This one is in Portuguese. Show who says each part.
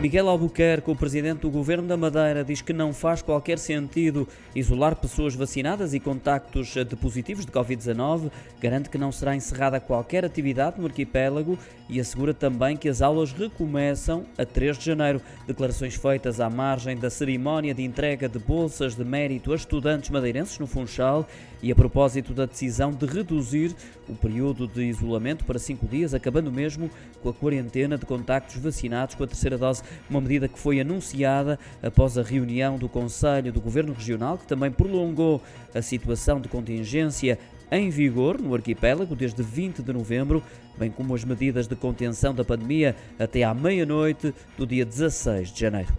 Speaker 1: Miguel Albuquerque, o presidente do governo da Madeira, diz que não faz qualquer sentido isolar pessoas vacinadas e contactos de positivos de Covid-19, garante que não será encerrada qualquer atividade no arquipélago e assegura também que as aulas recomeçam a 3 de janeiro. Declarações feitas à margem da cerimónia de entrega de bolsas de mérito a estudantes madeirenses no Funchal e a propósito da decisão de reduzir o período de isolamento para cinco dias, acabando mesmo com a quarentena de contactos vacinados com a terceira dose uma medida que foi anunciada após a reunião do Conselho do Governo Regional, que também prolongou a situação de contingência em vigor no arquipélago desde 20 de novembro, bem como as medidas de contenção da pandemia até à meia-noite do dia 16 de janeiro.